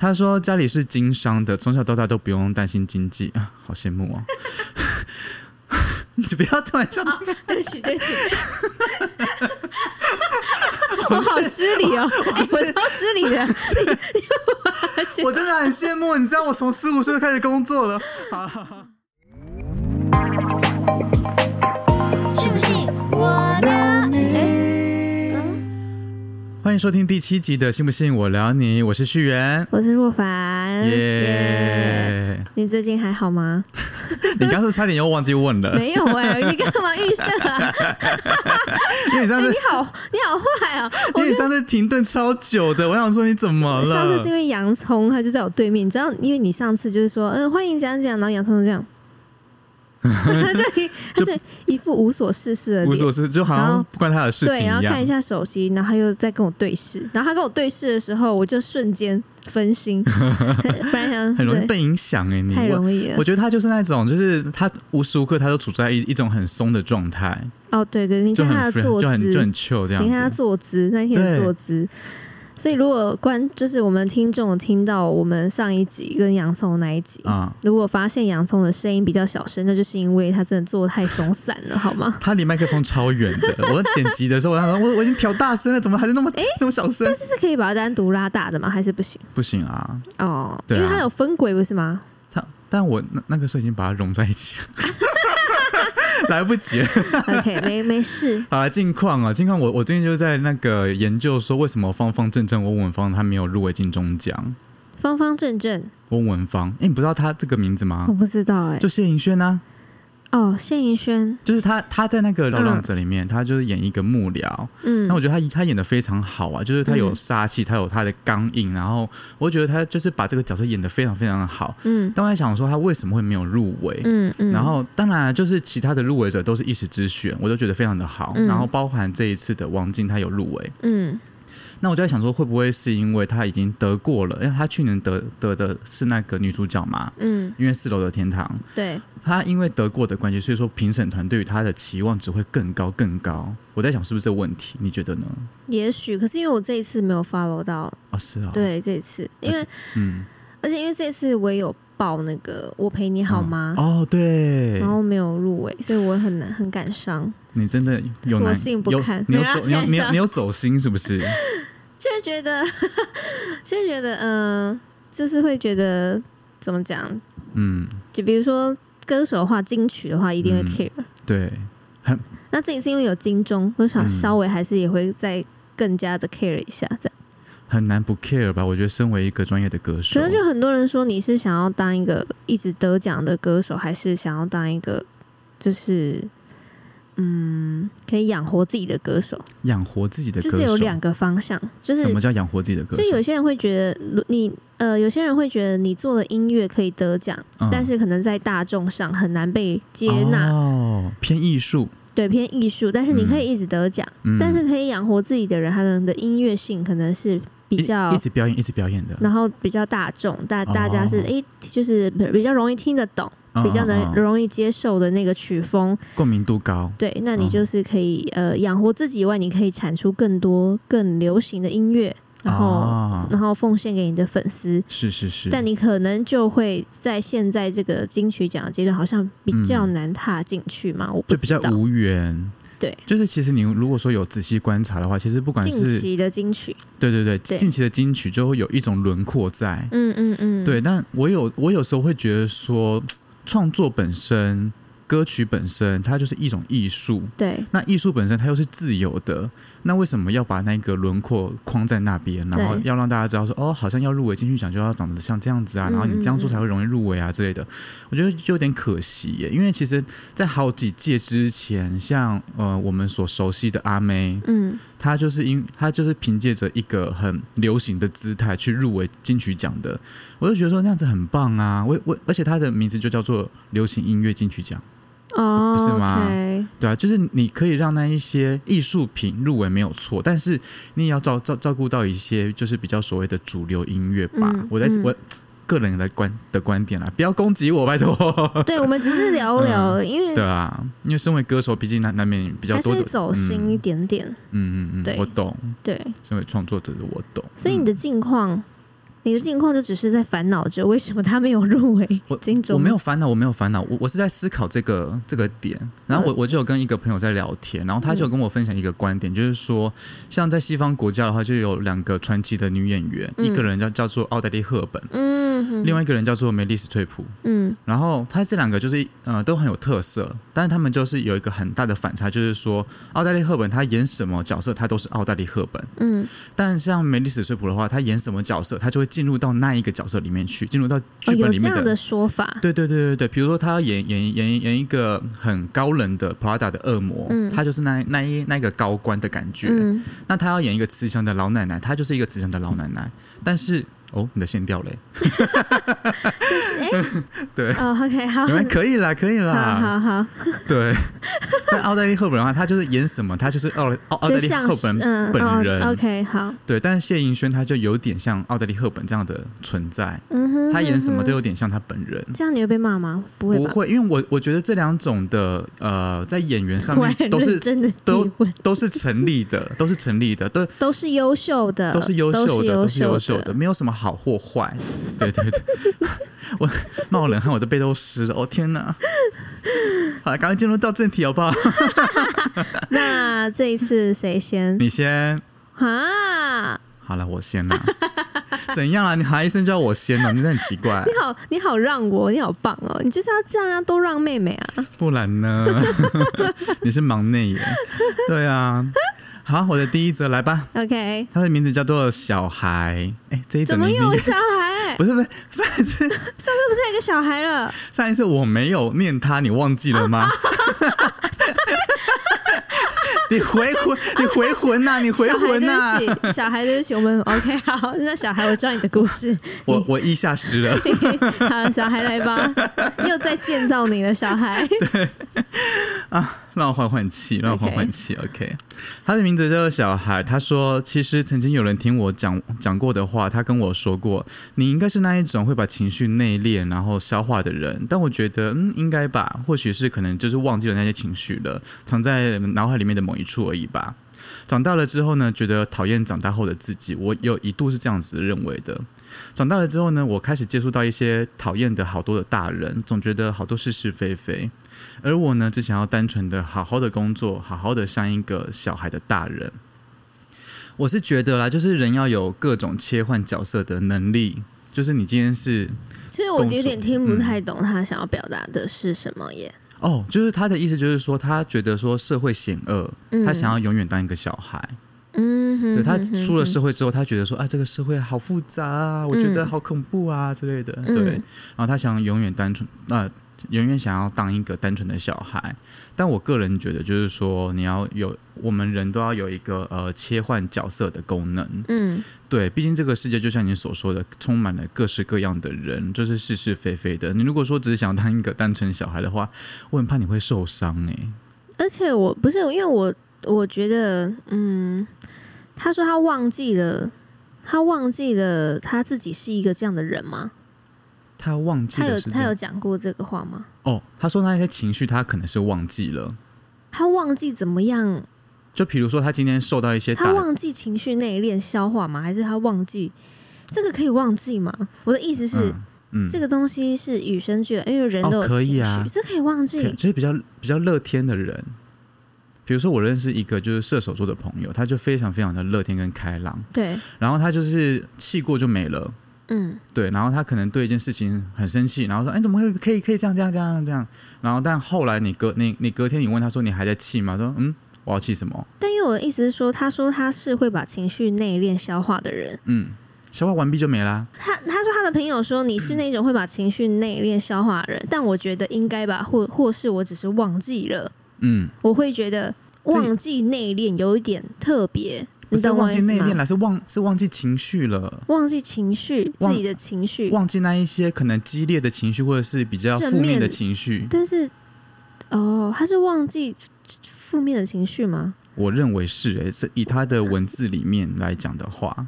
他说家里是经商的，从小到大都不用担心经济啊，好羡慕哦。你不要突然笑，对不起，对不起，我好失礼哦，我超失礼的。我真的很羡慕，你知道我从十五岁就开始工作了。好欢迎收听第七集的《信不信我聊你》，我是旭元。我是若凡，耶！你最近还好吗？你刚是差点又忘记问了，没有哎、你干嘛预设啊？因为你上次你好，你好坏啊！因为你上次停顿超久的，我想说你怎么了上次是因？为洋葱，他就在我对面，你知道，因为你上次就是说，嗯，欢迎讲讲，然后洋葱就这样，他 就一 他就一副无所事事的脸无所。事，就好然后像不关他的事情对。然后看一下手机，然后他又在跟我对视，然后他跟我对视的时候，我就瞬间分心，不然想对很容易被影响哎、你太我容易了我。觉得他就是那种，就是他无时无刻他都处在一一种很松的状态，哦，对对，你就很看他的 free- 坐就很就姿，很 chill 这样你看他子。坐姿，那天的坐姿。所以，如果观就是我们听众听到我们上一集跟洋葱的那一集，啊、如果发现洋葱的声音比较小声，那就是因为他真的做的太松散了，好吗？他离麦克风超远的，我在剪辑的时候，我我我已经调大声了，怎么还是那么、那么小声？但是可以把它单独拉大的吗？还是不行？不行啊，哦，对啊因为它有分轨，不是吗？他但我那那个时候已经把它融在一起了，来不及了。OK，没没事。好了，近况啊，近况我我最近就在那个研究说，为什么方方正正翁文芳他没有入围金钟奖？方方正正，翁文芳，哎、你不知道他这个名字吗我？不知道哎、就谢盈萱啊，哦，谢盈萱，就是他，他在那个《流浪者》里面，他就是演一个幕僚。嗯那我觉得他他演的非常好啊，就是他有嗯杀气，他有他的刚硬，然后我觉得他就是把这个角色演的非常非常的好。嗯但我在想说，他为什么会没有入围？嗯嗯，然后当然就是其他的入围者都是一时之选，我都觉得非常的好。嗯然后包含这一次的王静，他有入围。嗯那我就在想说，会不会是因为她已经得过了？因为她去年得得的是那个女主角嘛，嗯，因为四楼的天堂。对，她因为得过的关系，所以说评审团对于她的期望值会更高更高。我在想是不是这个问题？你觉得呢？也许，可是因为我这一次没有 follow 到，哦、是啊、，对这一次，因为嗯，而且因为这一次我也有报那个我陪你好吗？哦，对然，后没有入围，所以我很难很感伤，你真的有难索性不有看你有走，你有你有走心是不是？就会觉得，就会觉得，嗯、就是会觉得怎么讲？嗯，就比如说歌手的话，金曲的话，一定会嗯 care。对，那这一次因为有金钟，我想嗯稍微还是也会再更加的 care 一下，这样。很难不 care 吧？我觉得身为一个专业的歌手，可能就很多人说，你是想要当一个一直得奖的歌手，还是想要当一个就是嗯可以养活自己的歌手？养活自己的歌手就，是有两个方向，就是什么叫养活自己的歌手？就有些人会觉得你呃，有些人会觉得你做的音乐可以得奖，嗯。但是可能在大众上很难被接纳，哦，偏艺术，对偏艺术，但是你可以一直得奖，嗯，但是可以养活自己的人，他们的音乐性可能是比较一直表演，一直表演的，然后比较大众，大大家是哦。诶、就是比较容易听得懂，嗯比较能容易接受的那个曲风。共鸣度高，对，那你嗯就是可以、呃养活自己以外，你可以产出更多更流行的音乐，然后、哦然后奉献给你的粉丝。是是是，但你可能就会在现在这个金曲奖的阶段，好像比较嗯难踏进去嘛？我不。就比较无缘。对，就是其实你如果说有仔细观察的话，其实不管是近期的金曲，对对对，对近期的金曲就会有一种轮廓在。嗯嗯嗯，对，但我有我有时候会觉得说，创作本身、歌曲本身，它就是一种艺术。对。那艺术本身它又是自由的，那为什么要把那个轮廓框在那边，然后要让大家知道说，哦，好像要入围金曲奖就要长得像这样子啊，嗯然后你这样做才会容易入围啊之类的，我觉得就有点可惜耶。因为其实，在好几届之前，像呃我们所熟悉的阿妹，嗯她就是因他就是凭借着一个很流行的姿态去入围金曲奖的，我就觉得说那样子很棒啊。我我而且他的名字就叫做流行音乐金曲奖。哦，不是吗对啊，就是你可以让那一些艺术品入围没有错，但是你也要照照照顾到一些就是比较所谓的主流音乐吧。我在我个人的观的观点啦，不要攻击我，拜托。对，我们只是聊聊因为对啊，因为身为歌手，毕竟难难免比较多的走心一点点。嗯嗯嗯嗯，对我懂。对，身为创作者的我懂。所以你的近况你的近况就只是在烦恼着为什么他没有入围我金钟，我没有烦恼，我没有烦恼，我我是在思考这个这个点。然后我我就有跟一个朋友在聊天，然后他就跟我分享一个观点，就是说，像在西方国家的话，就有两个传奇的女演员，嗯一个人叫叫做奥黛丽·赫本，嗯哼另外一个人叫做梅丽斯翠普。嗯然后他这两个就是呃都很有特色，但是他们就是有一个很大的反差，就是说奥黛丽·赫本她演什么角色，她都是奥黛丽·赫本。嗯但像梅丽斯翠普的话，她演什么角色，她就会进入到那一个角色里面去，进入到哦剧本里面的。说法，对对对对对，比如说她要演演演演一个很高冷的 Prada 的恶魔，嗯她就是那那一那一个高官的感觉。嗯那她要演一个慈祥的老奶奶，她就是一个慈祥的老奶奶。但是哦，你的线掉嘞，对，哦，OK，好，你们可以啦，可以好啦，好好，对。但奥黛丽·赫本的话，她就是演什么，她就是奥奥奥黛丽·赫本嗯本人。哦，OK，好，对，但是谢盈萱她就有点像奥黛丽·赫本这样的存在，嗯哼，她演什么都有，点像她本人。这样你会被骂吗？不会？不会，因为我我觉得这两种的呃，在演员上面都是真的都，都是成立的，都是成立的，都都是优秀的，都是优秀的，都是优秀的的，。没有什么好或坏。对对对，我冒冷汗，我的背都湿了。哦天哪！好了，赶快进入到正题好不好？那这一次谁先？你先。啊，好了，我先啦。怎样啊？你喊一声就要我先了，你真的很奇怪 你。好，你好让我，你好棒哦！你就是要这样啊，多让妹妹啊。不然呢？你是忙内耶。对啊。好，我的第一则来吧。OK，他的名字叫做小孩。哎、这一则怎么有小孩？不是不是上一次上次不是有一个小孩了？上一次我没有念他，你忘记了吗？你回魂，你回魂呐、你回小孩，魂呐、对不起，小孩，对不起，我们 OK，好，那小孩，我知道你的故事。我我一下失了。好，小孩来吧，又在建造你了，小孩。让我缓缓气，让我缓缓气。OK，他的名字叫做小孩。他说，其实曾经有人听我讲讲过的话，他跟我说过，你应该是那一种会把情绪内敛然后消化的人。但我觉得，嗯，应该吧，或许是可能就是忘记了那些情绪了，藏在脑海里面的某一处而已吧。长大了之后呢，觉得讨厌长大后的自己，我有一度是这样子认为的。长大了之后呢，我开始接触到一些讨厌的好多的大人，总觉得好多是是非非。而我呢，只想要单纯的好好的工作，好好的像一个小孩的大人。我是觉得啦，就是人要有各种切换角色的能力。就是你今天是其实我有点听不太懂他想要表达的是什么耶。哦，就是他的意思就是说，他觉得说社会险恶，嗯他想要永远当一个小孩。嗯哼对他出了社会之后，他觉得说啊，这个社会好复杂啊，我觉得好恐怖啊之类的。嗯对，然后他想永远单纯，呃，永远想要当一个单纯的小孩。但我个人觉得，就是说你要有，我们人都要有一个呃切换角色的功能。嗯对，毕竟这个世界就像你所说的，充满了各式各样的人，就是是是非非的。你如果说只是想当一个单纯小孩的话，我很怕你会受伤哎、而且我不是因为我我觉得，嗯，他说他忘记了，他忘记了他自己是一个这样的人吗？他忘记他有他有讲过这个话吗？哦，他说那些情绪他可能是忘记了。他忘记怎么样？就比如说，他今天受到一些，他忘记情绪内敛消化吗？还是他忘记这个可以忘记吗？我的意思是，嗯，嗯这个东西是与生俱来，因为人都有哦可以，啊这可以忘记。就是比较比较乐天的人。比如说，我认识一个就是射手座的朋友，他就非常非常的乐天跟开朗，对，然后他就是气过就没了，嗯对，然后他可能对一件事情很生气，然后说：“哎，怎么会可以可以这样这样这样这样？”然后但后来你隔你你隔天你问他说：“你还在气吗？”他说：“嗯，我要气什么？但因为我的意思是说，他说他是会把情绪内敛消化的人。嗯，消化完毕就没啦。他他说他的朋友说你是那种会把情绪内敛消化的人，但我觉得应该吧，或或是我只是忘记了，嗯，我会觉得忘记内敛有一点特别，不是？忘记内敛了，是忘是忘记情绪了。”忘记情绪，自己的情绪，忘记那一些可能激烈的情绪，或者是比较负面的情绪，但是哦，他是忘记负面的情绪吗？我认为是诶、是以他的文字里面来讲的话，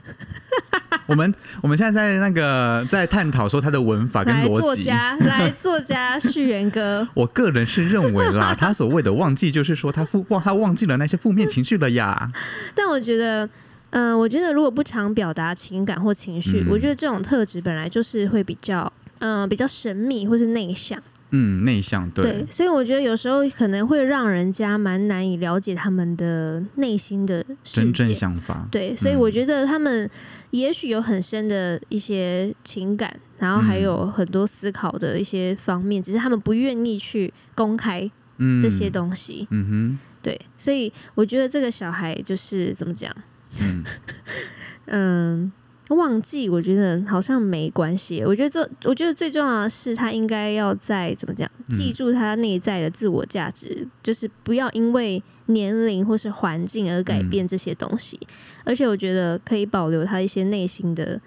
我们我们现在在那个在探讨说他的文法跟逻辑。作家，来，作家旭元哥，我个人是认为啦，他所谓的忘记，就是说他负忘他忘记了那些负面情绪了呀。但我觉得，嗯、我觉得如果不常表达情感或情绪，嗯我觉得这种特质本来就是会比较，嗯、比较神秘或是内向。嗯，内向对，所以我觉得有时候可能会让人家蛮难以了解他们的内心的真正。想法，对，所以嗯。我觉得他们也许有很深的一些情感，然后还嗯。有很多思考的一些方面，只是他们不愿意去公开嗯，这些东西。嗯哼。对，所以我觉得这个小孩就是怎么讲，嗯。嗯，忘记我觉得好像没关系。我觉得这，我觉得最重要的是他应该要在怎么讲，嗯记住他内在的自我价值，就是不要因为年龄或是环境而改变这些东西。而且我觉得可以保留他一些内心的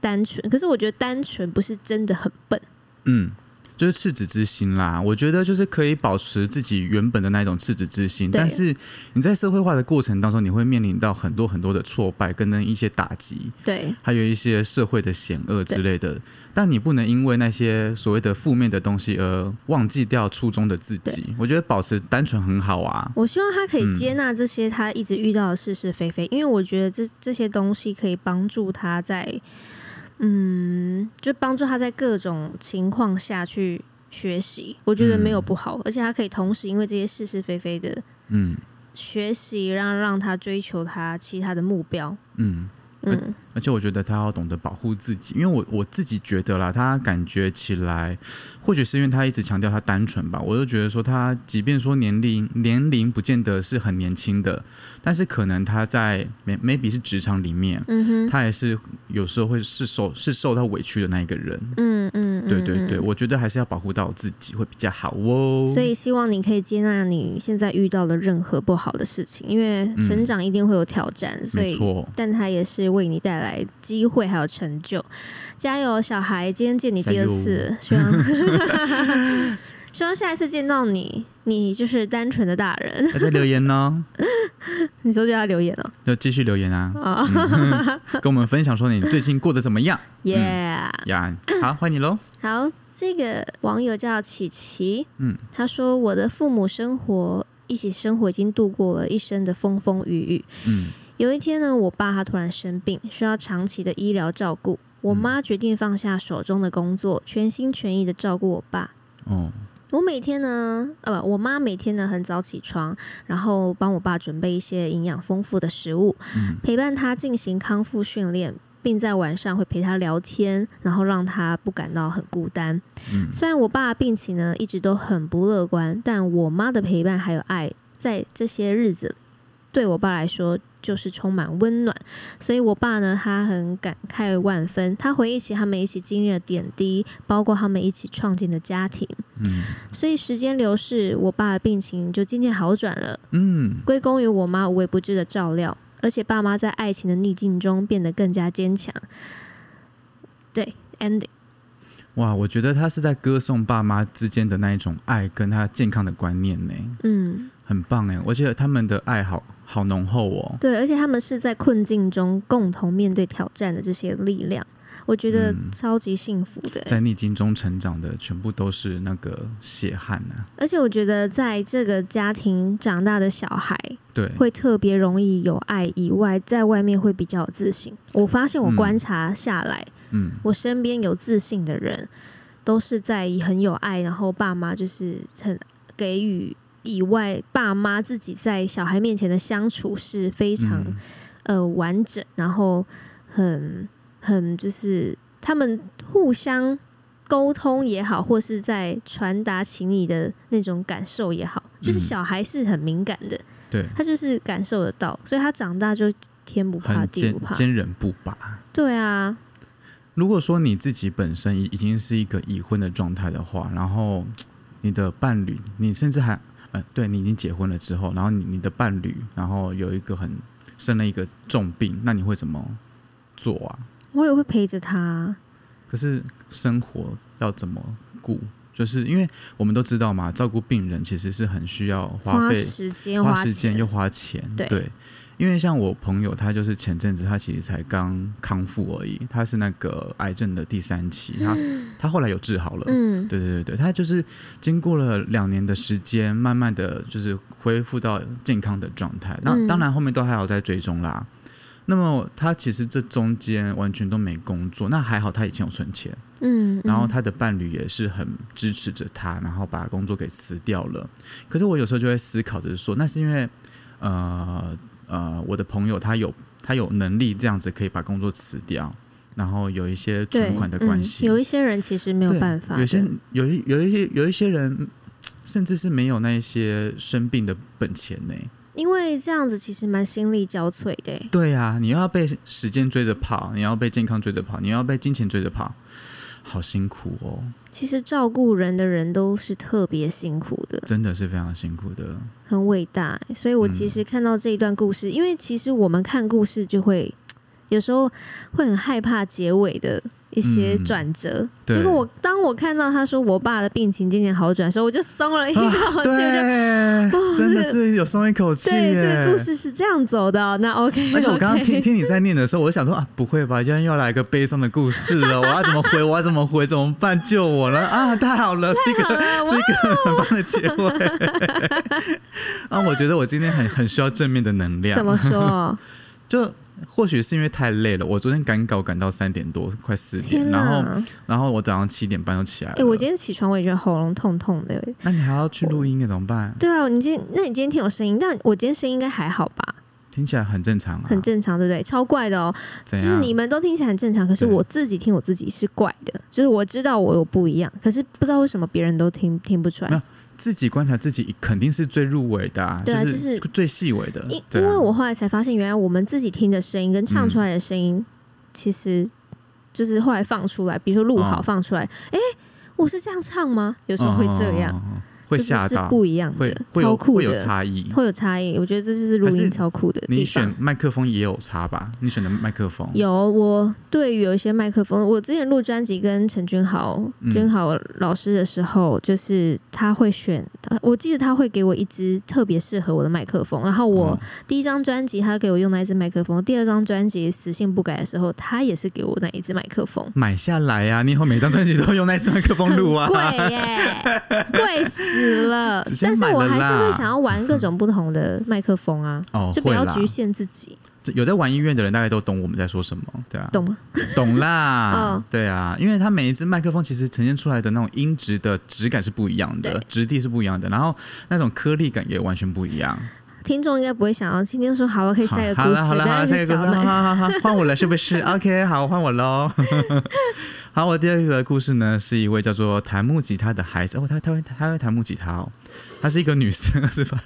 单纯。可是我觉得单纯不是真的很笨。嗯，就是赤子之心啦。我觉得就是可以保持自己原本的那一种赤子之心，对但是你在社会化的过程当中，你会面临到很多很多的挫败跟那一些打击，对还有一些社会的险恶之类的。但你不能因为那些所谓的负面的东西而忘记掉初衷的自己。我觉得保持单纯很好啊。我希望他可以嗯接纳这些他一直遇到的是是非非，因为我觉得这这些东西可以帮助他在，嗯，就帮助他在各种情况下去学习。我觉得没有不好，而且他可以同时因为这些是是非非的嗯学习，让让他追求他其他的目标。嗯。嗯，而且我觉得他要懂得保护自己，因为我我自己觉得啦，他感觉起来，或许是因为他一直强调他单纯吧，我就觉得说他，即便说年龄年龄不见得是很年轻的，但是可能他在 may- maybe 是职场里面，嗯哼，他也是有时候会是受是受到委屈的那一个人。嗯嗯，嗯对对对，嗯我觉得还是要保护到自己会比较好哦。所以希望你可以接纳你现在遇到的任何不好的事情，因为成长一定会有挑战，所以没错，但他也是为你带来机会还有成就。加油，小孩！今天见你第二次，希望 希望下一次见到你，你就是单纯的大人。还在留言呢，你说叫他留言哦、要继续留言啊，啊，跟我们分享说你最近过得怎么样耶！呀？好，欢迎你喽。好，这个网友叫琪琪，嗯，他说我的父母生活一起生活已经度过了一生的风风雨雨。嗯有一天呢，我爸他突然生病，需要长期的医疗照顾。我妈决定放下手中的工作，全心全意的照顾我爸。哦，我每天呢，呃，不，我妈每天呢很早起床，然后帮我爸准备一些营养丰富的食物，嗯陪伴他进行康复训练，并在晚上会陪他聊天，然后让他不感到很孤单。嗯虽然我爸的病情呢一直都很不乐观，但我妈的陪伴还有爱，在这些日子里对我爸来说就是充满温暖。所以我爸呢，他很感慨万分，他回忆起他们一起经历的点滴，包括他们一起创建的家庭。嗯所以时间流逝，我爸的病情就渐渐好转了，嗯归功于我妈无微不至的照料，而且爸妈在爱情的逆境中变得更加坚强。对，ending。哇，我觉得他是在歌颂爸妈之间的那一种爱跟他健康的观念呢，嗯，很棒哎！我觉得他们的爱好好浓厚哦。对，而且他们是在困境中共同面对挑战的这些力量，我觉得嗯超级幸福的。在逆境中成长的，全部都是那个血汗啊！而且我觉得在这个家庭长大的小孩，对，会特别容易有爱以外，在外面会比较有自信。我发现我嗯观察下来，嗯我身边有自信的人，都是在很有爱，然后爸妈就是很给予以外，爸妈自己在小孩面前的相处是非常、嗯呃完整，然后很很就是他们互相沟通也好，或是在传达情谊的那种感受也好，就是嗯小孩是很敏感的，对，他就是感受得到，所以他长大就天不怕地不怕。坚韧不拔。对啊，如果说你自己本身已已经是一个已婚的状态的话，然后你的伴侣，你甚至还呃，对你已经结婚了之后，然后你你的伴侣，然后有一个很生了一个重病，那你会怎么做啊？我也会陪着他。可是生活要怎么顾？就是因为我们都知道嘛，照顾病人其实是很需要花花费、时间花时间又花钱。对因为像我朋友，他就是前阵子他其实才刚康复而已，他是那个癌症的第三期，他他后来有治好了。嗯，对对对对，他就是经过了两年的时间，慢慢的就是恢复到健康的状态。那嗯当然后面都还有在追踪啦。那么他其实这中间完全都没工作，那还好他以前有存钱，嗯，嗯然后他的伴侣也是很支持着他，然后把工作给辞掉了。可是我有时候就会思考，就是说，那是因为呃呃，我的朋友他有他有能力这样子可以把工作辞掉，然后有一些存款的关系，嗯有一些人其实没有办法，有些有一有一些有一些人，甚至是没有那一些生病的本钱呢。因为这样子其实蛮心力交瘁的欸。对呀、你要被时间追着跑，你要被健康追着跑，你要被金钱追着跑，好辛苦哦，其实照顾人的人都是特别辛苦的，真的是非常辛苦的。很伟大欸。所以我其实看到这一段故事，因为其实我们看故事就会有时候会很害怕结尾的一些嗯转折。对结果我当我看到他说我爸的病情渐渐好转的时候，我就松了一 口气，真的是有松一口气对，这个故。事是这样走的哦、那 OK，而且我 刚刚听听你在念的时候，我就想说啊，不会吧，今天又要来一个悲伤的故事了，我要怎么回？我要怎么回？怎么办？救我了啊！太好了，是一个是一个很棒的结尾。啊，我觉得我今天很很需要正面的能量。怎么说？就或许是因为太累了，我昨天赶稿赶到三点多，快四点，然后！然后我早上七点半就起来了。哎、我今天起床我也觉得喉咙痛痛的。那你还要去录音，怎么办？对啊，你今天那你今天听有声音，但我今天声音应该还好吧？听起来很正常啊，很正常，对不对？超怪的哦，就是你们都听起来很正常，可是我自己听我自己是怪的，就是我知道我有不一样，可是不知道为什么别人都听听不出来。自己观察自己肯定是最入围的、啊，就对啊就是最细微的。因、啊因为我后来才发现，原来我们自己听的声音跟唱出来的声音，其实就是后来放出来，比如说录好哦放出来，哎、我是这样唱吗？有时候会这样，是是吓到，不一样会的，会有会有超酷的，差异。会有差异。我觉得这就是录音超酷的。你选麦克风也有差吧？你选的麦克风有，我对于有一些麦克风，我之前录专辑跟陈君豪、嗯君豪老师的时候，就是他会选，呃我记得他会给我一支特别适合我的麦克风，然后我哦第一张专辑他给我用那一支麦克风，第二张专辑死性不改的时候，他也是给我那一支麦克风。买下来呀、啊！你以后每张专辑都用那支麦克风录啊。贵耶，贵死了。但是我还是会想要玩各种不同的麦克风啊，哦，就不要局限自己，有在玩音乐的人大概都懂我们在说什么，对啊，懂吗？懂啦。嗯，对啊，因为它每一支麦克风其实呈现出来的那种音质的质感是不一样的，质地是不一样的，然后那种颗粒感也完全不一样。听众应该不会想要今天说好了，可以下一个故事，好了好了下一个故事，好好好，换我了是不是？OK，好，换我喽。好，我第二个故事呢，是一位叫做弹木吉他的孩子。哦，他他会他会弹木吉他哦，她是一个女生，是吧？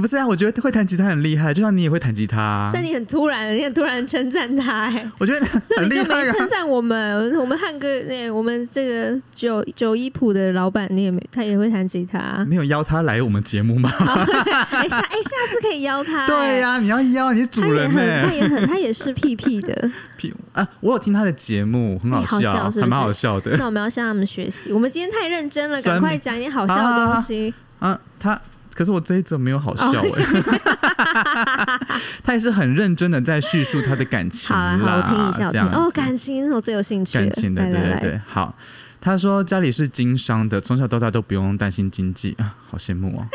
不是啊，我觉得会弹吉他很厉害，就像你也会弹吉他、啊。但你很突然，你很突然称赞他、哎，我觉得那你就很厉害啊。没称赞我们，我们汉哥那我们这个九九一谱的老板，你也没，他也会弹吉他。你有邀他来我们节目吗？哎、下哎、下次可以邀他、对呀、你要邀，你是主人他也很，他也是屁屁的。屁啊！我有听他的节目，很好笑，是是还蛮好笑的那我们要向他们学习。我们今天太认真了，赶快讲一点好笑的东西。啊。他可是我这一则没有好笑哦哎、他也是很认真的在叙述他的感情好啊，啦，好，我听一下，这样哦，感情是我最有兴趣的。感情的，对对对，好。他说家里是经商的，从小到大都不用担心经济啊，好羡慕哦。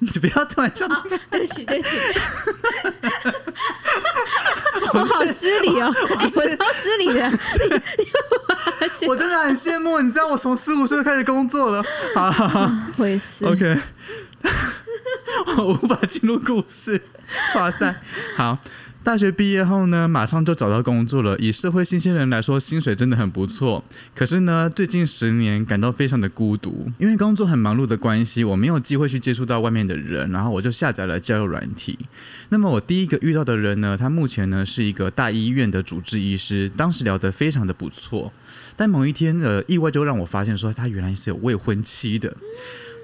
你不要突然笑，对不起，对不起，我好失礼哦，哎我超失礼的。我真的很羡慕。你知道我从十五岁就开始工作了，好好好我也是。OK，我无法进入故事。哇塞，好。大学毕业后呢，马上就找到工作了。以社会新鲜人来说，薪水真的很不错。可是呢，最近十年感到非常的孤独，因为工作很忙碌的关系，我没有机会去接触到外面的人。然后我就下载了交友软体。那么我第一个遇到的人呢，他目前呢是一个大医院的主治医师，当时聊得非常的不错。但某一天，呃，意外就让我发现说，他原来是有未婚妻的。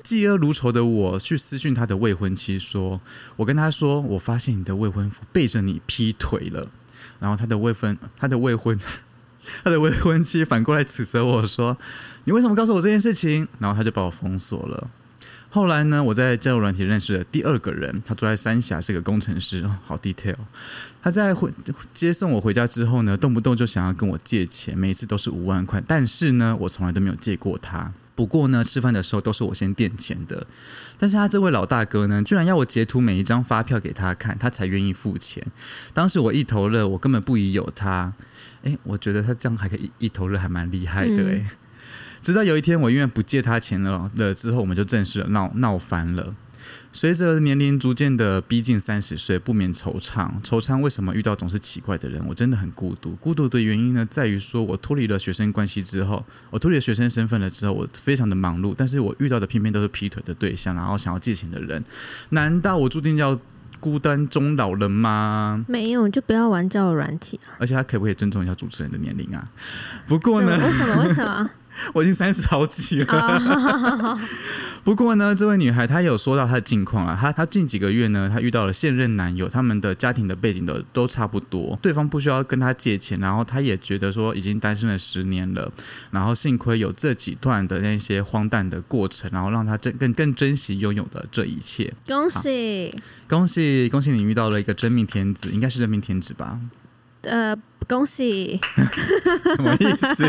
嫉恶如仇的我去私讯他的未婚妻说：“我跟他说，我发现你的未婚夫背着你劈腿了。”然后他的未婚，他的未婚，他的未婚妻反过来指责我说：“你为什么告诉我这件事情？”然后他就把我封锁了。后来呢，我在交友软体认识了第二个人，他住在三峡，是个工程师，好 detail。他在回接送我回家之后呢，动不动就想要跟我借钱，每次都是五万块，但是呢，我从来都没有借过他。不过呢，吃饭的时候都是我先垫钱的。但是他这位老大哥呢，居然要我截图每一张发票给他看，他才愿意付钱。当时我一头热，我根本不疑有他。诶，我觉得他这样还可以一头热，还蛮厉害的诶。直到有一天我因为不借他钱了了之后，我们就正式闹闹翻了。随着年龄逐渐的逼近三十岁，不免惆怅。惆怅为什么遇到总是奇怪的人？我真的很孤独。孤独的原因呢，在于说我脱离了学生关系之后，我脱离了学生身份了之后，我非常的忙碌，但是我遇到的偏偏都是劈腿的对象，然后想要借钱的人。难道我注定要孤单终老了吗？没有，你就不要玩交友软体啊。而且他可不可以尊重一下主持人的年龄啊？不过呢，为什么？为什么？我已经三十好几了。不过呢，这位女孩她有说到她的近况啊，她她近几个月呢，她遇到了现任男友，他们的家庭的背景的都差不多，对方不需要跟她借钱，然后她也觉得说已经单身了十年了，然后幸亏有这几段的那些荒诞的过程，然后让她珍更更珍惜拥有的这一切。恭喜恭喜恭喜你遇到了一个真命天子，应该是真命天子吧？呃，恭喜！什么意思？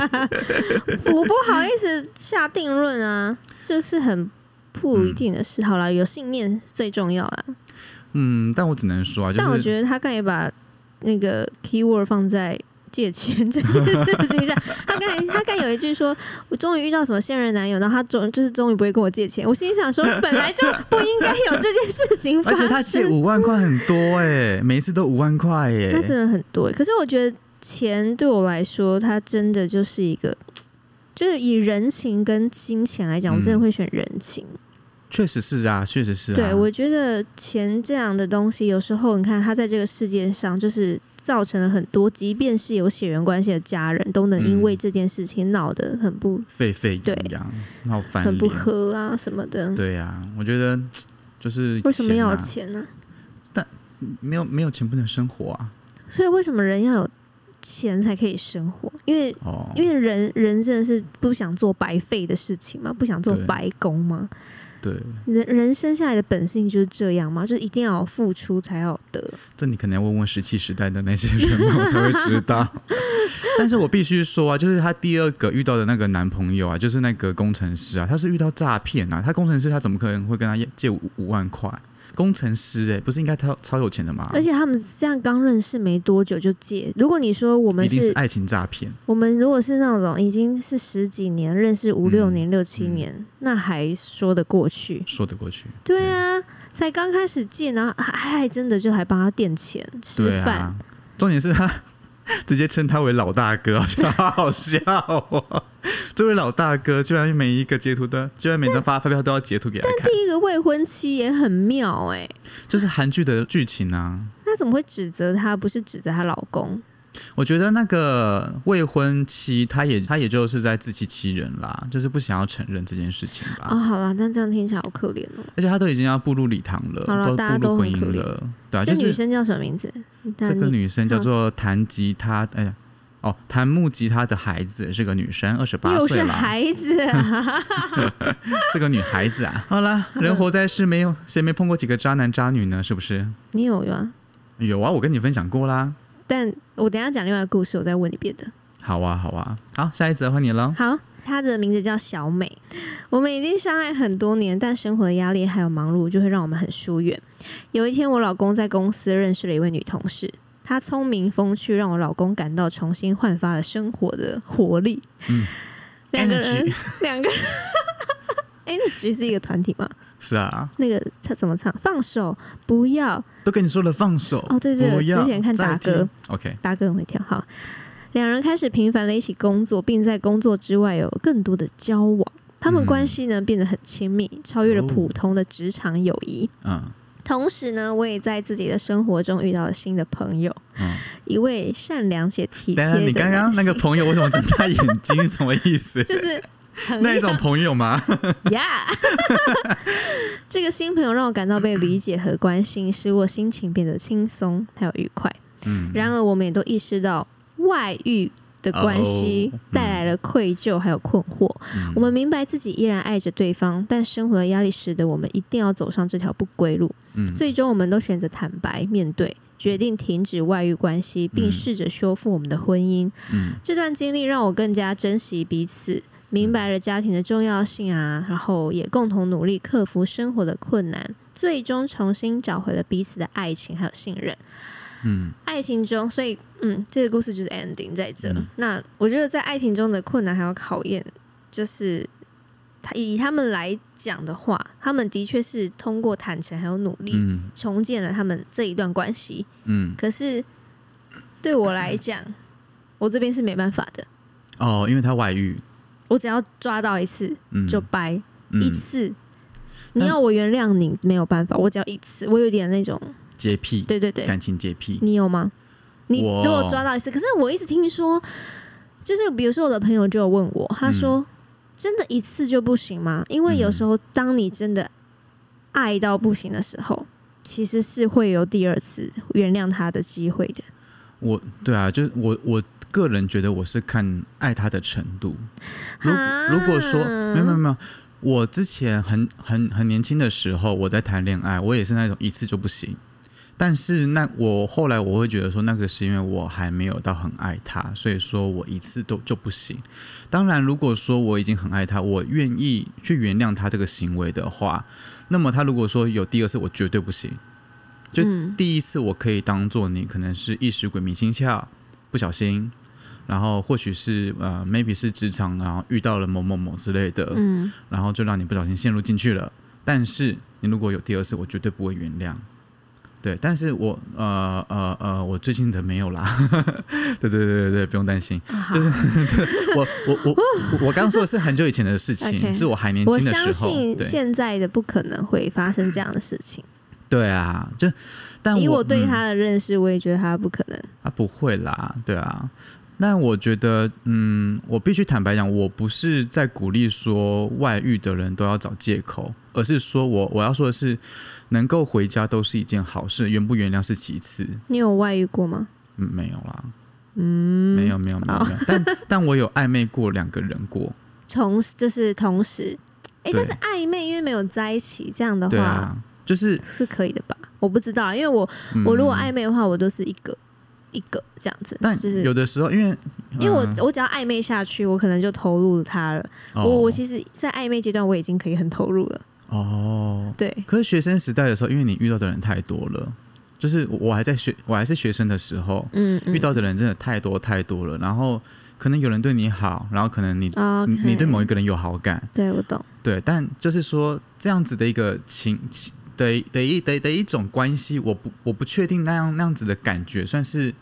我不好意思下定论啊，这是很不一定的事。好了，有信念最重要啊。嗯，但我只能说啊，就是、但我觉得他刚才把那个 keyword 放在借钱 这件事情上，他刚才他刚才有一句说，我终于遇到什么现任男友，然后他终就是终于不会跟我借钱。我心里想说，本来就不应该有这件事情发生。而且他借五万块很多哎、每一次都五万块哎、他真的很多，可是我觉得钱对我来说，它真的就是一个，就是以人情跟金钱来讲，我真的嗯会选人情。确实是啊，确实是啊。对我觉得钱这样的东西，有时候你看他在这个世界上，就是造成了很多，即便是有血缘关系的家人，都能因为嗯这件事情闹得很不、沸沸扬扬，闹翻很不脸。和啊什么的。对呀、我觉得 就是为什么要有钱钱呢、啊？没有没有钱不能生活啊！所以为什么人要有钱才可以生活？因为哦，因为人人真的是不想做白费的事情嘛，不想做白工嘛。对，人人生下来的本性就是这样嘛，就是一定要付出才要得。这你可能要问问石器时代的那些人，我才会知道。但是我必须说啊，就是她第二个遇到的那个男朋友啊，就是那个工程师啊，他是遇到诈骗啊。他工程师他怎么可能会跟他借五五万块？工程师哎、不是应该超超有钱的吗？而且他们这样刚认识没多久就借，如果你说我们是一定是爱情诈骗。我们如果是那种已经是十几年认识五六嗯年、六七年，那还说得过去。说得过去，对啊，才刚开始借，然后还还真的就还帮他垫钱吃饭。对啊。重点是他直接称他为老大哥，我觉得好好笑哦。这位老大哥居然每一个截图的，居然每张发发票都要截图给他看，第一个未婚妻也很妙哎、就是韩剧的剧情啊。那怎么会指责她？不是指责她老公？我觉得那个未婚妻，她也她也就是在自欺欺人啦，就是不想要承认这件事情吧。哦，好啦，但这样听起来好可怜哦。而且她都已经要步入礼堂了，都步入婚姻了，对啊，这就是女生叫什么名字？这个女生叫做弹吉他，哎呀，哦，弹木吉他的孩子是个女生，二十八又是岁了，孩子啊！是个女孩子啊。好啦，人活在世，没有谁没碰过几个渣男渣女呢？是不是？你有啊？有啊，我跟你分享过啦。但我等一下讲另外一个故事，我再问你别的。好啊，好啊，好，下一则换你了。好，她的名字叫小美。我们已经相爱很多年，但生活的压力还有忙碌就会让我们很疏远。有一天，我老公在公司认识了一位女同事，她聪明风趣，让我老公感到重新焕发了生活的活力。嗯两个人两个人。Energy 是一个团体吗？是啊，那个他怎么唱？放手，不要都跟你说了放手。哦对对之前看再达哥，OK，大哥很会跳。好，两人开始频繁的一起工作，并在工作之外有更多的交往。他们嗯关系呢变得很亲密，超越了哦普通的职场友谊。嗯同时呢，我也在自己的生活中遇到了新的朋友，嗯。一位善良且体贴等下，的你刚刚那个朋友为什么睁大眼睛？什么意思？就是很那一种朋友吗？呀 这个新朋友让我感到被理解和关心，使我心情变得轻松还有愉快。嗯，然而，我们也都意识到外遇的关系带来了愧疚还有困惑。嗯我们明白自己依然爱着对方，但生活的压力使得我们一定要走上这条不归路。嗯最终，我们都选择坦白面对，决定停止外遇关系，并嗯试着修复我们的婚姻。嗯这段经历让我更加珍惜彼此。明白了家庭的重要性啊，然后也共同努力克服生活的困难，最终重新找回了彼此的爱情还有信任。嗯爱情中，所以嗯，这个故事就是 ending 在这。嗯那我觉得在爱情中的困难还有考验，就是他以他们来讲的话，他们的确是通过坦诚还有努力、嗯重建了他们这一段关系。嗯，可是对我来讲，我这边是没办法的。哦，因为他外遇，我只要抓到一次嗯，就掰、嗯。一次，你要我原谅你没有办法，我只要一次，我有点那种，洁癖，对对对，感情洁癖，你有吗？你我如果抓到一次，可是我一直听说，就是比如说我的朋友就有问我，他说、嗯真的一次就不行吗？因为有时候当你真的爱到不行的时候，其实是会有第二次原谅他的机会的。我对啊，就是我我个人觉得我是看爱他的程度。如啊如果说没有没有没有，我之前很很很年轻的时候，我在谈恋爱，我也是那种一次就不行。但是那我后来我会觉得说，那个是因为我还没有到很爱他，所以说我一次都就不行。当然，如果说我已经很爱他，我愿意去原谅他这个行为的话，那么他如果说有第二次，我绝对不行。就嗯第一次我可以当做你可能是一时鬼迷心窍，不小心，然后或许是呃 maybe 是职场然后遇到了某某某之类的，嗯，然后就让你不小心陷入进去了。但是你如果有第二次，我绝对不会原谅。对，但是我呃呃呃，我最近的没有啦。对对对对对，不用担心。就是 我我我我 我刚刚说的是很久以前的事情是我还年我轻的时候。相信现在的不可能会发生这样的事情。对啊，就但我以我对嗯他的认识，我也觉得他不可能。啊，不会啦，对啊。那我觉得，嗯，我必须坦白讲，我不是在鼓励说外遇的人都要找借口，而是说我我要说的是，能够回家都是一件好事，原不原谅是其次。你有外遇过吗？嗯，没有啦，嗯，没有没有没有没有，但但我有暧昧过两个人过，同就是同时，哎、对但是暧昧因为没有在一起，这样的话、对啊，就是、是可以的吧？我不知道，因为我、嗯、我如果暧昧的话，我都是一个一个这样子，但就是有的时候因为因为我、嗯。我只要暧昧下去，我可能就投入了他了。哦。我我其实，在暧昧阶段，我已经可以很投入了。哦，对，可是学生时代的时候，因为你遇到的人太多了，就是我我还在学，我还是学生的时候，嗯，嗯。遇到的人真的太多太多了，然后可能有人对你好，然后可能你、啊你你对某一个，个人有好感，对我懂，对，但就是说这样子的一个情情的的一的的一种关系，我不我不确定那样那样子的感觉算是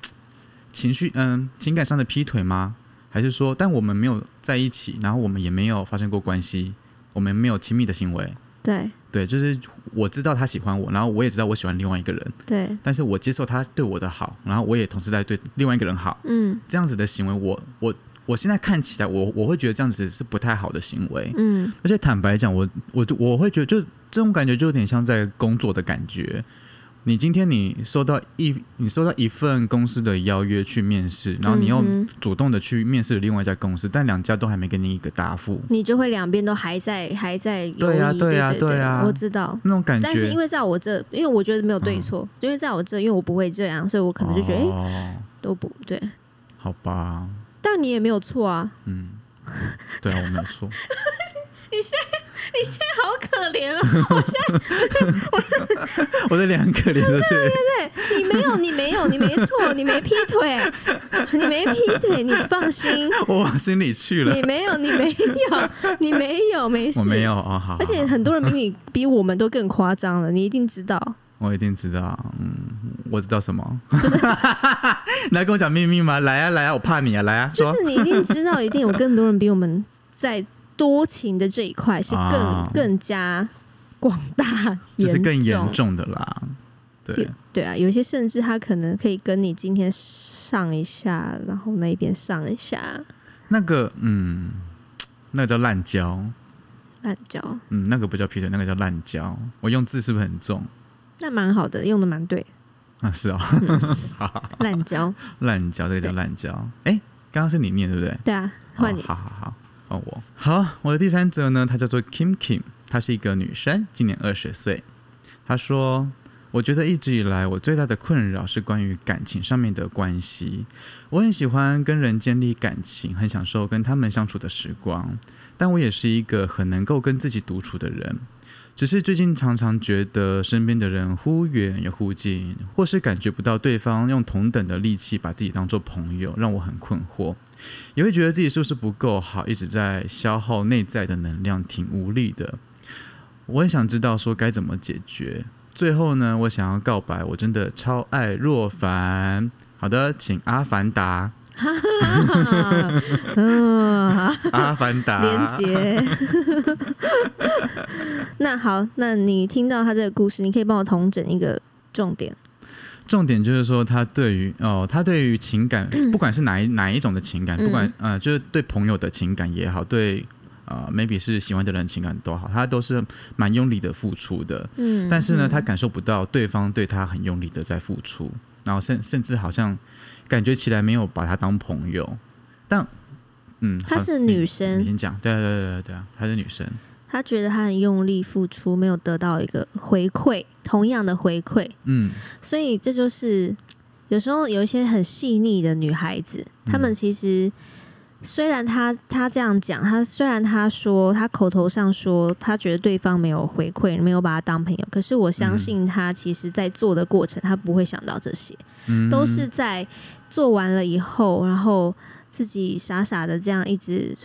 情绪嗯情感上的劈腿吗？还是说，但我们没有在一起，然后我们也没有发生过关系，我们没有亲密的行为，对对，就是我知道他喜欢我，然后我也知道我喜欢另外一个人，对，但是我接受他对我的好，然后我也同时在对另外一个人好，嗯这样子的行为，我我我现在看起来，我我会觉得这样子是不太好的行为。嗯而且坦白讲，我我就我会觉得，就这种感觉就有点像在工作的感觉。你今天你收到一你收到一份公司的邀约去面试，然后你又主动的去面试了另外一家公司，但两家都还没给你一个答复，你就会两边都还在还在犹豫，对啊对啊对呀啊我知道。那种感觉。但是因为在我这，因为我觉得没有对错，因为在我这，因为我不会这样，所以我可能就觉得，哎、哦，都不对。好吧，但你也没有错啊，嗯，对啊，我没有错。好可怜哦！我现在，我的脸很可怜。对对对，你没有，你没有，你没错，你没劈腿，你没劈腿，你放心，我往心里去了你。没有，你没有，你没有，没事，我没有。哦，好，而且很多人比你比我们都更夸张了，你一定知道。我一定知道，嗯，我知道什么。你来跟我讲秘密吗？来啊，来啊，我怕你啊，来啊，就是你一定知道，一定有更多人比我们在多情的这一块是更、啊更加广大，就是更严重。的啦。对，对啊，有一些甚至他可能可以跟你今天上一下，然后那边上一下，那个，嗯，那个叫滥交，烂交，嗯，那个不叫劈腿，那个叫滥交。我用字是不是很重？那蛮好的，用的蛮对，啊，是哦，烂交，滥交，这个叫对滥交。哎，刚刚是你念对不对？对啊，换你哦，好好好，我。好，我的第三则呢，她叫做 Kim Kim，她是一个女生，今年二十岁。她说：“我觉得一直以来我最大的困扰是关于感情上面的关系。我很喜欢跟人建立感情，很享受跟他们相处的时光，但我也是一个很能够跟自己独处的人。只是最近常常觉得身边的人忽远又忽近，或是感觉不到对方用同等的力气把自己当做朋友，让我很困惑。也会觉得自己是不是不够好，一直在消耗内在的能量，挺无力的。我很想知道说该怎么解决。最后呢，我想要告白，我真的超爱若凡。好的，请阿凡达，嗯，阿凡达，连接。那好，那你听到他这个故事，你可以帮我统整一个重点。重点就是说，他对于哦，他对于情感，不管是哪一哪一种的情感，不管呃，就是对朋友的情感也好，对呃，maybe 是喜欢的人情感都好，他都是蛮用力的付出的。嗯，但是呢，嗯他感受不到对方对他很用力的在付出，然后甚甚至好像感觉起来没有把她当朋友。但嗯，她是女生。你先讲，对啊对啊对啊对啊，她是女生。她觉得她很用力付出，没有得到一个回馈，同样的回馈，嗯。所以这就是有时候有一些很细腻的女孩子，她们其实虽然她她这样讲，她虽然她说她口头上说她觉得对方没有回馈，没有把她当朋友，可是我相信她其实在做的过程，她不会想到这些，嗯，都是在做完了以后，然后自己傻傻的这样一直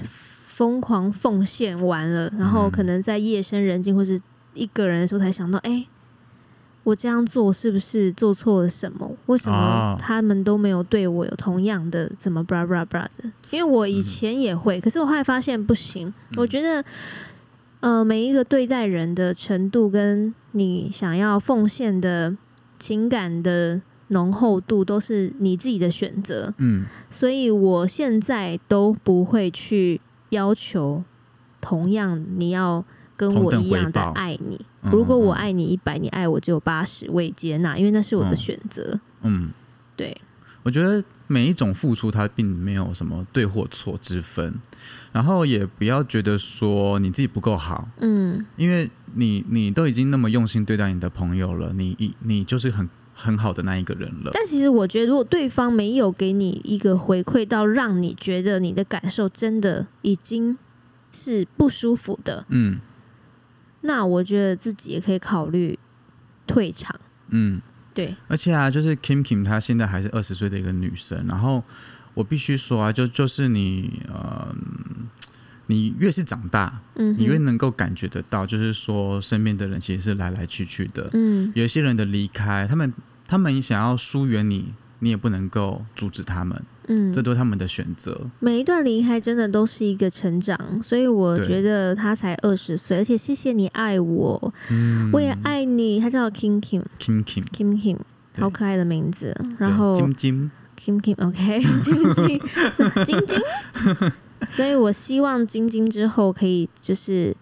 疯狂奉献完了，然后嗯可能在夜深人静或是一个人的时候才想到，哎、我这样做是不是做错了什么？为什么哦他们都没有对我有同样的怎么 blah blah blah 的？因为我以前也会，可是我后来发现不行。我觉得，呃，每一个对待人的程度，跟你想要奉献的情感的浓厚度，都是你自己的选择。嗯所以我现在都不会去要求同样你要跟我一样的爱你。嗯如果我嗯爱你一百，你爱我只有八十，我也接纳，因为那是我的嗯选择。嗯，对，我觉得每一种付出，它并没有什么对或错之分，然后也不要觉得说你自己不够好，嗯，因为你你都已经那么用心对待你的朋友了，你你你就是很很好的那一个人了。但其实我觉得，如果对方没有给你一个回馈到让你觉得你的感受真的已经是不舒服的，嗯那我觉得自己也可以考虑退场。嗯，对，而且啊，就是 Kim Kim 她现在还是二十岁的一个女生，然后我必须说啊，就就是你呃，你越是长大，嗯，你越能够感觉得到，就是说身边的人其实是来来去去的，嗯。有一些人的离开，他们他们想要疏远你，你也不能够阻止他们，嗯。这都是他们的选择。每一段离开真的都是一个成长，所以我对。觉得他才二十岁，而且谢谢你爱我，嗯。我也爱你。他叫 Kim Kim Kim Kim，Kim Kim，对。好可爱的名字。然后金金，Kim Kim OK 晶晶晶晶，所以我希望晶晶之后可以就是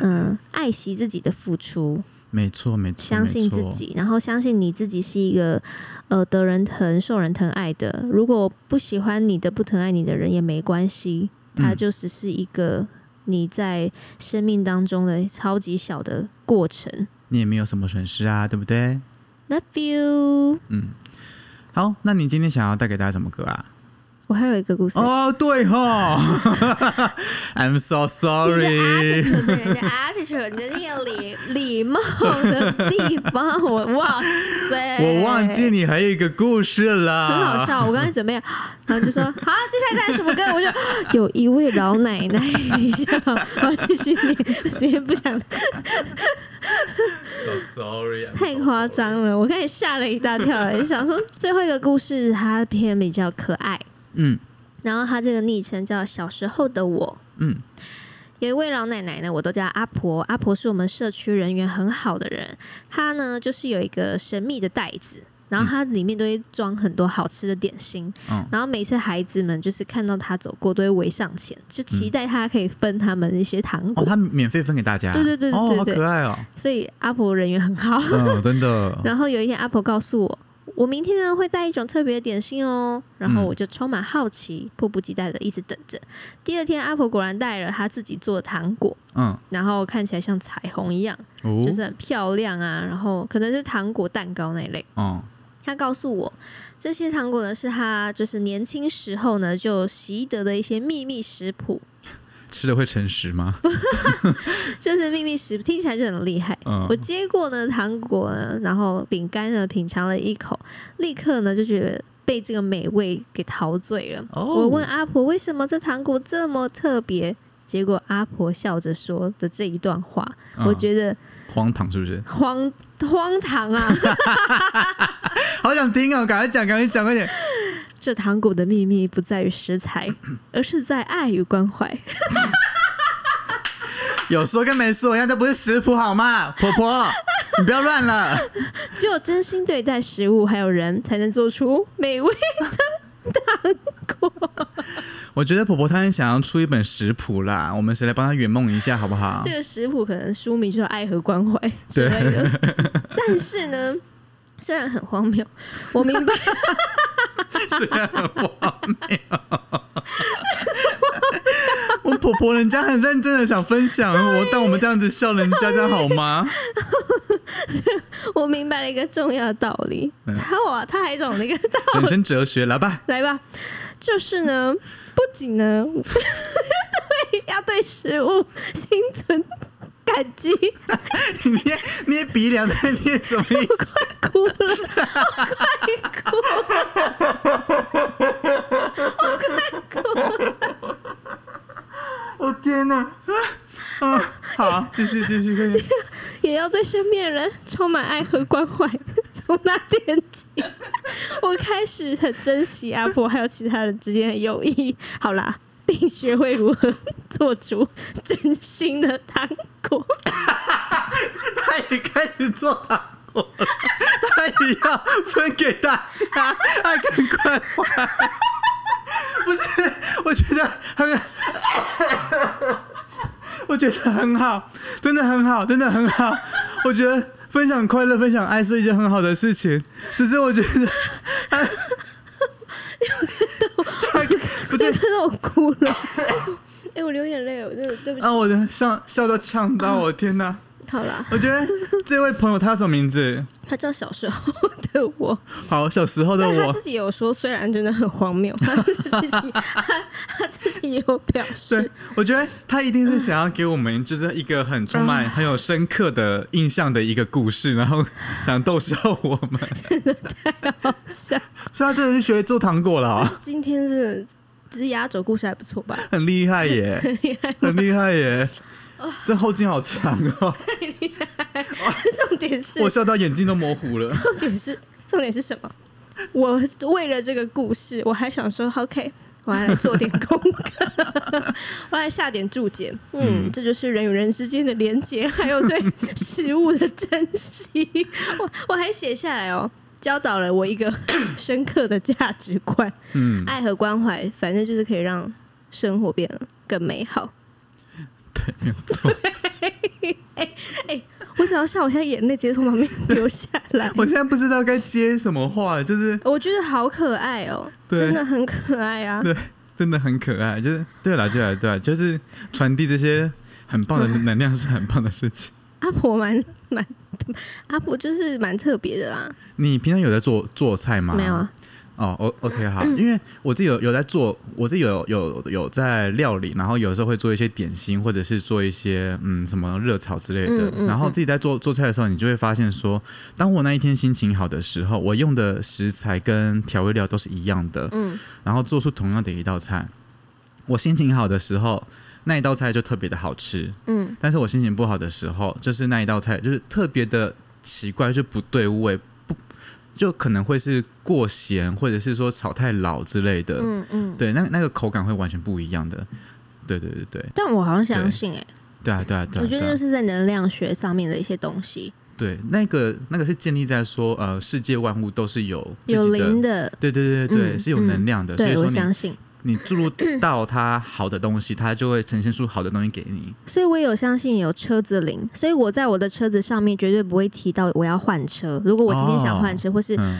嗯、爱惜自己的付出，没错没错，相信自，己，然后相信你自己是一个呃得人疼、受人疼爱的。如果不喜欢你的、不疼爱你的人也没关系，它嗯就只是一个你在生命当中的超级小的过程。你也没有什么损失啊，对不对？Love you。嗯，好，那你今天想要带给大家什么歌啊？我还有一个故事。哦，对哈，I'm so sorry。attitude，你的 attitude，你的那个礼礼貌的地方，我哇塞，我忘记你还有一个故事了，很好。笑。我刚才准备，然后就说好，接下来带什么歌？我就有一位老奶奶，我要继续念，谁也不想，So sorry，太夸张了，我刚才吓了一大跳，想说最后一个故事它偏比较可爱，嗯然后他这个昵称叫小时候的我。嗯有一位老奶奶呢，我都叫阿婆。阿婆是我们社区人缘很好的人，她呢就是有一个神秘的袋子，然后它里面都会装很多好吃的点心。嗯然后每次孩子们就是看到她走过，都会围上前，就期待她可以分他们一些糖果。哦，他免费分给大家，对对对对哦，好对对可爱哦，所以阿婆人缘很好。嗯，真的，然后有一天，阿婆告诉我，我明天呢会带一种特别的点心哦。然后嗯我就充满好奇，迫不及待的一直等着。第二天，阿婆果然带了她自己做的糖果。嗯，然后看起来像彩虹一样。哦就是很漂亮啊，然后可能是糖果蛋糕那一类。哦，他告诉我，这些糖果呢是他就是年轻时候呢就习得的一些秘密食谱，吃了会诚实吗？就是秘密食谱，听起来就很厉害。嗯我接过呢糖果呢，然后饼干呢品尝了一口，立刻呢就觉得被这个美味给陶醉了。哦我问阿婆为什么这糖果这么特别，结果阿婆笑着说的这一段话，嗯我觉得荒唐是不是？荒荒唐啊！好想听哦，赶快讲，赶快讲，快点。这糖果的秘密不在于食材，而是在爱与关怀。有说跟没说一样，这不是食谱好吗？婆婆，你不要乱了。只有真心对待食物还有人，才能做出美味的糖果。我觉得婆婆她很想要出一本食谱啦，我们谁来帮她圆梦一下好不好这？个食谱可能书名就是“爱和关怀”之类的，但是呢，虽然很荒谬，我明白，虽然很荒谬。我婆婆人家很认真的想分享我，但我们这样子笑人家，这样好吗？我明白了一个重要的道理。嗯他哇，他还懂了一个道理人理，生哲学，来吧。来吧，就是呢，不仅呢，对要对食物心存感激，你 捏捏鼻梁在捏什么意思？哭了，我快哭了，我快哭了。我天哪！啊啊，好，继续继续，快点。也要对身边人充满爱和关怀。从那天起，我开始很珍惜阿婆还有其他人之间的友谊。好啦，并学会如何做出真心的糖果。他也开始做糖果了，他也要分给大家，爱跟关怀。不是，我觉得很，我觉得很好，真的很好，真的很好。我觉得分享快乐、分享爱是一件很好的事情，只是我觉得，真的我哭了。哎、我流眼泪了，我真的对不起。啊，我的笑笑到呛到我，天哪！好啦，我觉得这位朋友他什么名字？他叫小时候的我，好，小时候的我他自。己有说，虽然真的很荒谬，他自己他他自己也有表示对，，我觉得他一定是想要给我们就是一个很充满、很有深刻的印象的一个故事，然后想逗笑我们。真的太好笑。所以他真的是学做糖果了、啊，今天真的，只是压轴故事还不错吧？很厉害耶，很厉害很厉害耶！这后劲好强哦，厉害重点是，我笑到眼睛都模糊了。重点是，重点是什么？我为了这个故事，我还想说，OK，我还来做点功课，我还下点注解。嗯，嗯这就是人与人之间的连结，还有对食物的珍惜。我我还写下来哦，教导了我一个 深刻的价值观：嗯，爱和关怀，反正就是可以让生活变得更美好。对，没有错。我只要笑，我现在眼泪直接从旁边流下来。我现在不知道该接什么话，就是我觉得好可爱哦，对真的很可爱啊！对，真的很可爱。就是对了，对了，对了，就是传递这些很棒的能量是很棒的事情。阿婆蛮蛮，阿婆就是蛮特别的啦。你平常有在做做菜吗？没有啊，哦，O OK 好，因为我自己有有在做，我自己有有有在料理，然后有时候会做一些点心，或者是做一些嗯什么热炒之类的。嗯嗯然后自己在做做菜的时候，你就会发现说，当我那一天心情好的时候，我用的食材跟调味料都是一样的，嗯，然后做出同样的一道菜。我心情好的时候，那一道菜就特别的好吃，嗯，但是我心情不好的时候，就是那一道菜就是特别的奇怪，就不对味，不就可能会是过咸，或者是说炒太老之类的。嗯嗯。对，那那个口感会完全不一样的。对对对对，但我好像相信哎、对啊对啊对啊。我觉得就是在能量学上面的一些东西，对那个那个是建立在说呃世界万物都是有有灵的，对对对对对，嗯是有能量的，所以我说你相信。你注入到它好的东西，它就会呈现出好的东西给你。所以我也有相信有车子灵，所以我在我的车子上面绝对不会提到我要换车。如果我今天想换车，或是嗯，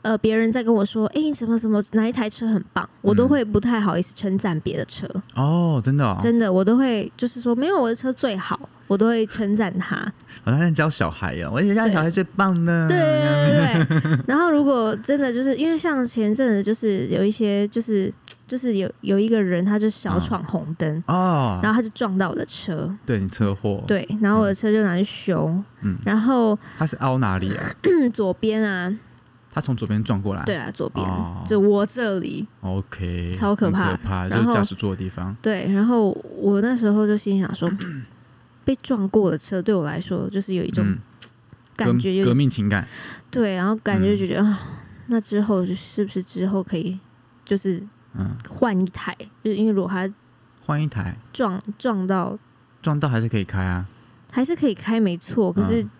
呃别人在跟我说，哎、你什么什么哪一台车很棒，我都会不太好意思称赞别的车。哦，真的哦，真的，我都会就是说没有我的车最好，我我都会称赞他。我他在教小孩呀，我觉得家小孩最棒呢。对对对对。然后如果真的就是因为像前阵子就是有一些就是就是有有一个人他就小闯红灯，哦，然后他就撞到我的车，对你车祸，，对，然后我的车就拿去修，嗯，然后、他是凹哪里啊？嗯、左边啊，他从左边撞过来，对啊，左边、哦。就我这里，，OK，超可怕很可怕，就驾驶座的地方。对，然后我那时候就心想说，被撞过的车对我来说就是有一种嗯，感觉有革革命情感，对，然后感觉嗯。就觉得、啊，那之后是不是之后可以就是嗯，换一台？就是因为如果他换一台，撞撞到，撞到还是可以开啊。还是可以开没错，可是嗯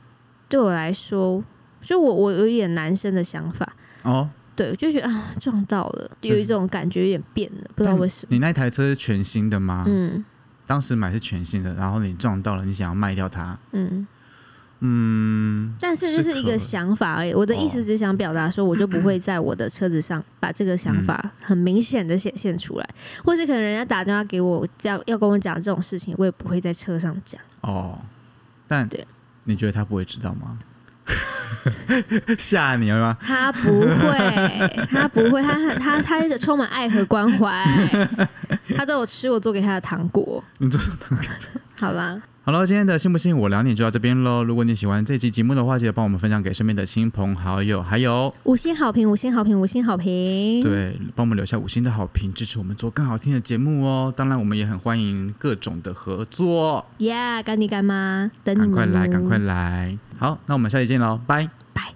对我来说，就我我有一点男生的想法，哦，对，我就觉得啊撞到了，有一种感觉有点变了，不知道为什么。你那台车是全新的吗？嗯当时买是全新的，然后你撞到了，你想要卖掉它，嗯，嗯，但是就是一个想法而已。我的意思哦只是想表达说，我就不会在我的车子上把这个想法很明显的显现出来，或是可能人家打电话给我，要要跟我讲这种事情，我也不会在车上讲。哦，但对你觉得他不会知道吗？吓你了吗？他不会，他不会，他他他他是充满爱和关怀，他都有吃我做给他的糖果。你做什么糖果好啦，好了，今天的信不信我两点就到这边喽。如果你喜欢这期节目的话，记得帮我们分享给身边的亲朋好友，还有五星好评，五星好评，五星好评。，对，帮我们留下五星的好评，支持我们做更好听的节目哦。当然，我们也很欢迎各种的合作，耶，干爹干妈，等你们赶快来，哦赶快来。好，那我们下期见喽，拜。拜。